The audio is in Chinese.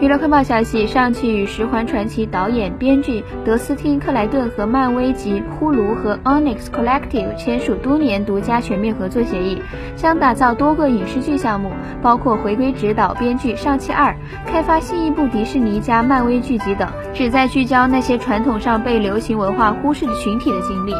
娱乐快报消息上汽与十环传奇导演编剧德斯汀克莱顿和漫威及呼噜和 onyx collective 签署多年独家全面合作协议将打造多个影视剧项目包括回归指导编剧上汽二开发新一部迪士尼加漫威剧集等旨在聚焦那些传统上被流行文化忽视的群体的经历。